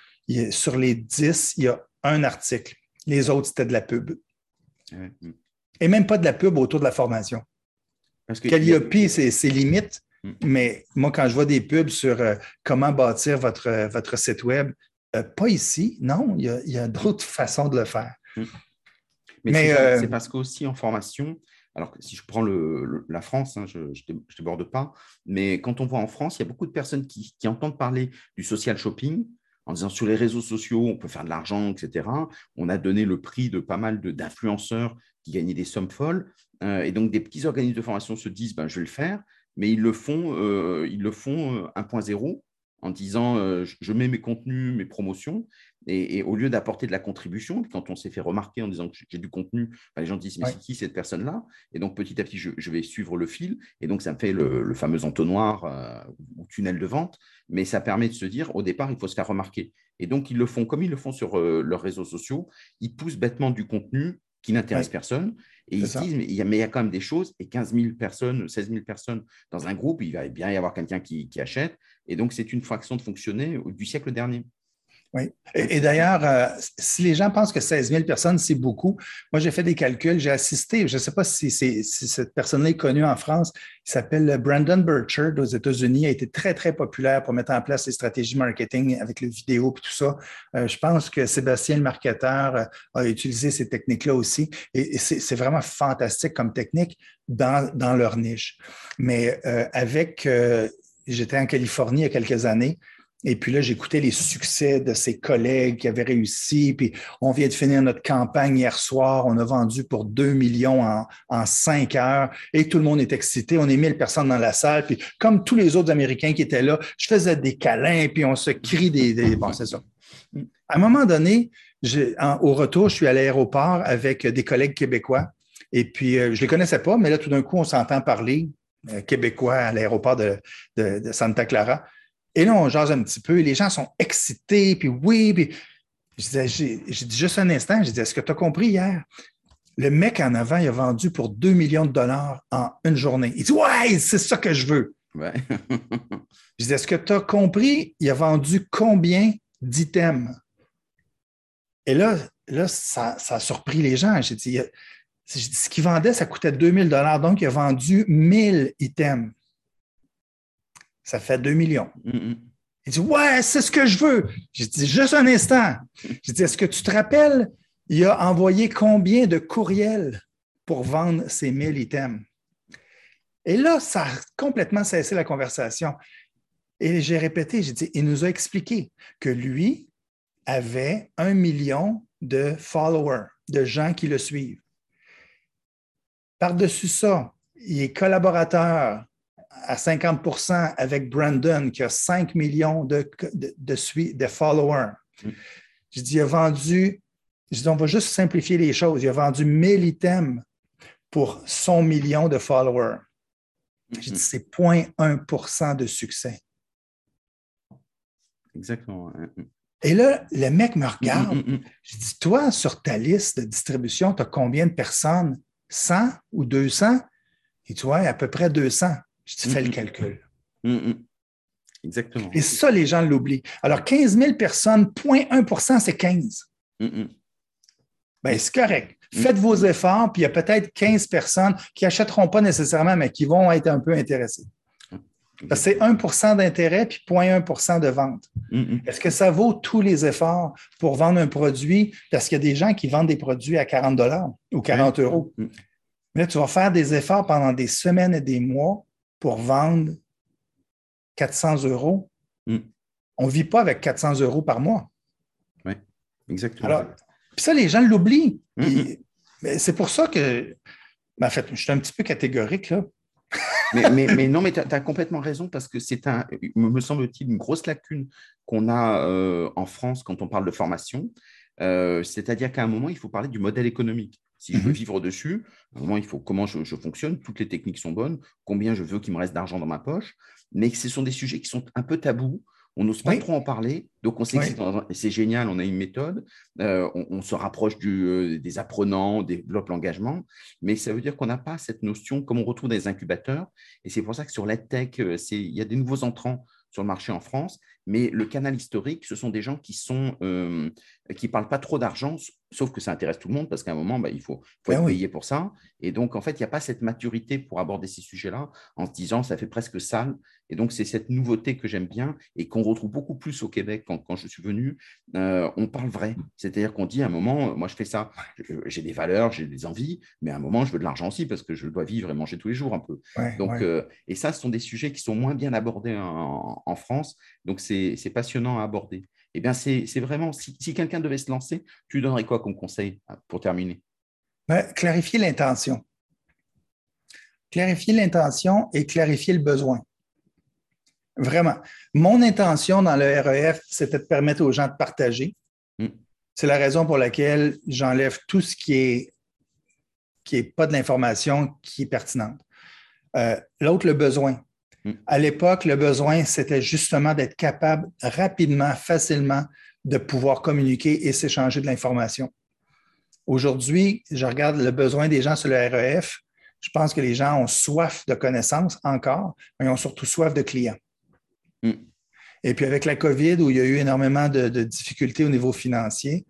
[SPEAKER 2] sur les dix, il y a un article. Les autres, c'était de la pub. Et même pas de la pub autour de la formation. Parce que Calliope, c'est ses limites, mm. mais moi, quand je vois des pubs sur euh, comment bâtir votre, euh, votre site web, euh, pas ici, non, il y a, d'autres façons de le faire. Mm.
[SPEAKER 1] Mais, c'est parce qu'aussi en formation, alors si je prends la France, hein, je ne déborde pas, mais quand on voit en France, il y a beaucoup de personnes qui, qui entendent parler du social shopping, en disant sur les réseaux sociaux, on peut faire de l'argent, etc. On a donné le prix de pas mal d'influenceurs qui gagnaient des sommes folles. Euh, et donc, des petits organismes de formation se disent, ben, je vais le faire, mais ils le font, euh, ils le font 1.0 euh, en disant, je mets mes contenus, mes promotions, et, au lieu d'apporter de la contribution, quand on s'est fait remarquer en disant que j'ai du contenu, ben, les gens disent, mais c'est qui cette personne-là? Et donc, petit à petit, je, vais suivre le fil, et donc ça me fait le, fameux entonnoir ou tunnel de vente, mais ça permet de se dire, au départ, il faut se faire remarquer. Et donc, ils le font comme ils le font sur leurs réseaux sociaux, ils poussent bêtement du contenu qui n'intéresse personne. Et ils se disent, mais il, y a, mais il y a quand même des choses, et 15 000 personnes, 16 000 personnes dans un groupe, il va bien y avoir quelqu'un qui, qui, achète. Et donc, c'est une façon de fonctionner du siècle dernier.
[SPEAKER 2] Oui. Et, d'ailleurs, euh, si les gens pensent que 16 000 personnes, c'est beaucoup, moi, j'ai fait des calculs, j'ai assisté, je ne sais pas si, cette personne-là est connue en France, il s'appelle Brandon Burchard aux États-Unis, a été très, très populaire pour mettre en place les stratégies marketing avec le vidéo et tout ça. Euh, je pense que Sébastien, le marketeur, euh, a utilisé ces techniques-là aussi. Et, c'est vraiment fantastique comme technique dans, leur niche. Mais avec, j'étais en Californie il y a quelques années, et puis là, j'écoutais les succès de ses collègues qui avaient réussi. Puis on vient de finir notre campagne hier soir. On a vendu pour 2 millions en, en 5 heures. Et tout le monde est excité. On est 1000 personnes dans la salle. Puis comme tous les autres Américains qui étaient là, je faisais des câlins. Puis on se crie des... Bon, c'est ça. À un moment donné, au retour, je suis à l'aéroport avec des collègues québécois. Et puis, je ne les connaissais pas, mais là, tout d'un coup, on s'entend parler québécois à l'aéroport de, Santa Clara. Et là, on jase un petit peu. les gens sont excités, puis oui, puis j'ai dit juste un instant, j'ai dit, est-ce que tu as compris hier? Le mec en avant, il a vendu pour 2 millions de dollars en une journée. Il dit, ouais, c'est ça que je veux. Ouais. je dis, est-ce que tu as compris? Il a vendu combien d'items? Et là, là ça, a surpris les gens. J'ai dit, ce qu'il vendait, ça coûtait 2000 dollars, donc il a vendu 1000 items. Ça fait 2 millions. Il dit Ouais, c'est ce que je veux. J'ai dit Juste un instant. J'ai dit Est-ce que tu te rappelles, il a envoyé combien de courriels pour vendre ces 1000 items? Et là, ça a complètement cessé la conversation. Et j'ai répété, j'ai dit, il nous a expliqué que lui avait un million de followers, de gens qui le suivent. Par-dessus ça, il est collaborateur à 50% avec Brandon, qui a 5 millions de, de, de, followers. Mm. Je dis, il a vendu, je dis, on va juste simplifier les choses, il a vendu 1000 items pour son million de followers. Je dis, mm-hmm. c'est 0.1% de succès.
[SPEAKER 1] Exactement.
[SPEAKER 2] Et là, le mec me regarde. Mm-hmm. Je dis, toi, sur ta liste de distribution, tu as combien de personnes? 100 ou 200? Et tu vois, à peu près 200. Je te fais le calcul.
[SPEAKER 1] Exactement.
[SPEAKER 2] Et ça, les gens l'oublient. Alors, 15 000 personnes, 0.1% c'est 15. Ben, c'est correct. Faites vos efforts, puis il y a peut-être 15 personnes qui n'achèteront pas nécessairement, mais qui vont être un peu intéressées. Parce que c'est 1% d'intérêt puis 0.1% de vente. Est-ce que ça vaut tous les efforts pour vendre un produit? Parce qu'il y a des gens qui vendent des produits à 40 ou 40 euros. Mais là, tu vas faire des efforts pendant des semaines et des mois pour vendre 400 euros. On ne vit pas avec 400 euros par mois.
[SPEAKER 1] Oui, exactement. Alors,
[SPEAKER 2] puis ça, les gens l'oublient. C'est pour ça que, ben, en fait, je suis un petit peu catégorique, là
[SPEAKER 1] mais, non, mais tu as, complètement raison parce que c'est un, me semble-t-il, une grosse lacune qu'on a euh, en France quand on parle de formation. Euh, c'est-à-dire qu'à un moment, il faut parler du modèle économique. Si je veux mhm. vivre dessus, à un moment, il faut comment je, je, fonctionne, toutes les techniques sont bonnes, combien je veux qu'il me reste d'argent dans ma poche. Mais ce sont des sujets qui sont un peu tabous on n'ose pas trop en parler, donc on sait que c'est génial, on a une méthode, euh, on, se rapproche euh, des apprenants, on développe l'engagement, mais ça veut dire qu'on n'a pas cette notion comme on retrouve dans les incubateurs, et c'est pour ça que sur l'EdTech, euh, il y a des nouveaux entrants sur le marché en France, mais le canal historique, ce sont des gens qui sont qui parlent pas trop d'argent, sauf que ça intéresse tout le monde parce qu'à un moment, bah, il faut, faut ben être payé pour ça. Et donc, en fait, il n'y a pas cette maturité pour aborder ces sujets-là en se disant ça fait presque sale. Et donc, c'est cette nouveauté que j'aime bien et qu'on retrouve beaucoup plus au Québec quand, quand je suis venu. Euh, on parle vrai. C'est-à-dire qu'on dit à un moment, moi, je fais ça, j'ai des valeurs, j'ai des envies, mais à un moment, je veux de l'argent aussi parce que je dois vivre et manger tous les jours un peu. donc, euh, et ça, ce sont des sujets qui sont moins bien abordés en, en France. Donc, c'est passionnant à aborder eh bien, c'est vraiment, si, quelqu'un devait se lancer, tu donnerais quoi comme conseil euh, pour terminer?
[SPEAKER 2] Ben, Clarifier l'intention. Clarifier l'intention et clarifier le besoin. Vraiment. Mon intention dans le REF, c'était de permettre aux gens de partager. Hmm. C'est la raison pour laquelle j'enlève tout ce qui est qui n'est pas de l'information qui est pertinente. Euh, l'autre, le besoin. Mm. À l'époque, le besoin, c'était justement d'être capable rapidement, facilement de pouvoir communiquer et s'échanger de l'information. Aujourd'hui, je regarde le besoin des gens sur le REF. Je pense que les gens ont soif de connaissances encore, mais ils ont surtout soif de clients. Mm. Et puis avec la COVID, où il y a eu énormément de, de difficultés au niveau financier,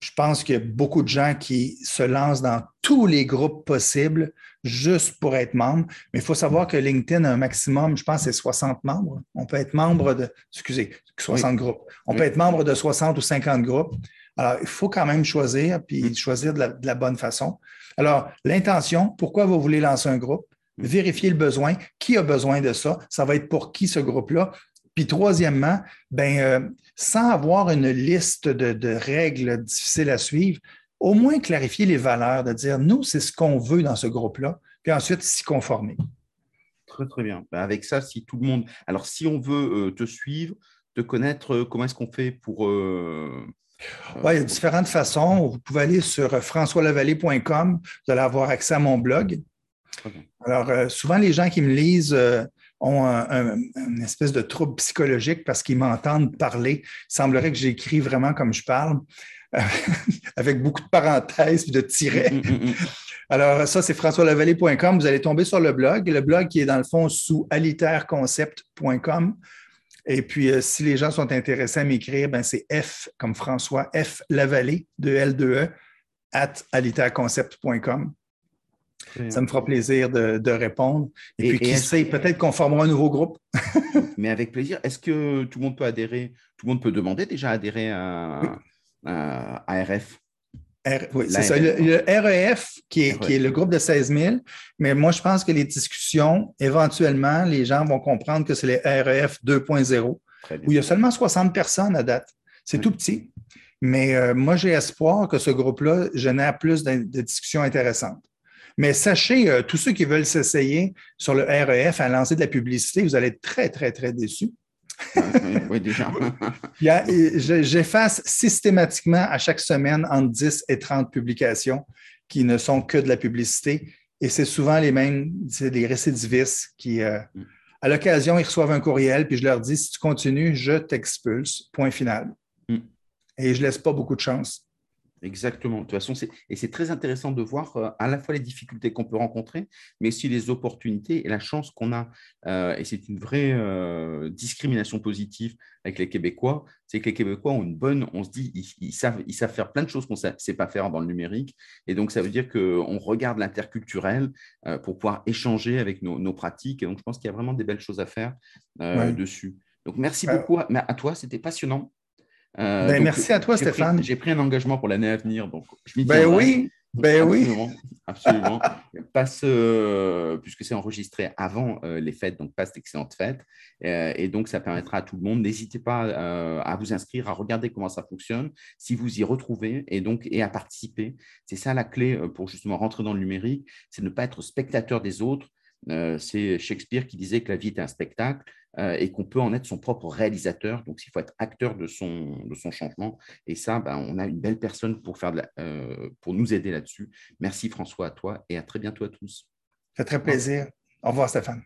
[SPEAKER 2] je pense qu'il y a beaucoup de gens qui se lancent dans tous les groupes possibles juste pour être membre. Mais il faut savoir que LinkedIn a un maximum, je pense, c'est 60 membres. On peut être membre de, excusez, 60 groupes. On peut être membre de 60 ou 50 groupes. Alors, il faut quand même choisir, puis mm. choisir de la, bonne façon. Alors, l'intention, pourquoi vous voulez lancer un groupe? Mm. Vérifier le besoin. Qui a besoin de ça? Ça va être pour qui ce groupe-là? Puis troisièmement, ben, euh, sans avoir une liste de, règles difficiles à suivre, au moins clarifier les valeurs, de dire nous, c'est ce qu'on veut dans ce groupe-là, puis ensuite s'y conformer.
[SPEAKER 1] Très, très bien. Ben, avec ça, si tout le monde. Alors, si on veut euh, te suivre, te connaître, euh, comment est-ce qu'on fait pour,
[SPEAKER 2] Oui, il y a différentes façons. Vous pouvez aller sur françoislavallée.com, vous allez avoir accès à mon blog. Alors, souvent, les gens qui me lisent ont un, une espèce de trouble psychologique parce qu'ils m'entendent parler. Il semblerait que j'écris vraiment comme je parle, avec beaucoup de parenthèses et de tirets. Mm, mm, mm, Alors, ça, c'est françoislavallée.com. Vous allez tomber sur le blog. Le blog qui est dans le fond sous aliterconcept.com. Et puis, euh, si les gens sont intéressés à m'écrire, ben, c'est F comme François, F Lavallée, de L2E, at aliterconcept.com. Ça me fera plaisir de, répondre. Et, puis, qui sait, peut-être qu'on formera un nouveau groupe.
[SPEAKER 1] Mais avec plaisir. Est-ce que tout le monde peut adhérer, tout le monde peut demander déjà adhérer à, RF
[SPEAKER 2] oui, c'est ça. Le, REF, qui est, qui est, le groupe de 16 000, mais moi, je pense que les discussions, éventuellement, les gens vont comprendre que c'est le REF 2.0, où il y a seulement 60 personnes à date. C'est tout petit. Mais euh, moi, j'ai espoir que ce groupe-là génère plus de discussions intéressantes. Mais sachez, euh, tous ceux qui veulent s'essayer sur le REF à lancer de la publicité, vous allez être très, très, très déçus. oui, déjà. J'efface systématiquement à chaque semaine entre 10 et 30 publications qui ne sont que de la publicité. Et c'est souvent les mêmes, c'est des récidivistes qui, euh, mm. à l'occasion, ils reçoivent un courriel, puis je leur dis si tu continues, je t'expulse. Point final. Mm. Et je ne laisse pas beaucoup de chance.
[SPEAKER 1] Exactement. De toute façon, et c'est très intéressant de voir euh, à la fois les difficultés qu'on peut rencontrer, mais aussi les opportunités et la chance qu'on a. Euh, et c'est une vraie euh, discrimination positive avec les Québécois. C'est que les Québécois ont une bonne, on se dit, ils, savent, ils savent faire plein de choses qu'on ne sait pas faire dans le numérique. Et donc, ça veut dire qu'on regarde l'interculturel pour pouvoir échanger avec nos, pratiques. Et donc, je pense qu'il y a vraiment des belles choses à faire dessus. Donc, merci beaucoup à toi, c'était passionnant.
[SPEAKER 2] Euh, ben, merci à toi, Stéphane.
[SPEAKER 1] J'ai pris un engagement pour l'année à venir, donc
[SPEAKER 2] je Ben oui, ben
[SPEAKER 1] oui. Absolument. passe, euh, puisque c'est enregistré avant euh, les fêtes, donc passe d'excellentes fêtes. et donc, ça permettra à tout le monde. N'hésitez pas à vous inscrire, à regarder comment ça fonctionne, si vous y retrouvez, et donc et à participer. C'est ça la clé pour justement rentrer dans le numérique, c'est ne pas être spectateur des autres, c'est Shakespeare qui disait que la vie est un spectacle euh, et qu'on peut en être son propre réalisateur. Donc, il faut être acteur de son, de son changement. Et ça, ben, on a une belle personne pour, faire euh, pour nous aider là-dessus. Merci François à toi et à très bientôt à tous.
[SPEAKER 2] Ça fait très plaisir. Au revoir Stéphane.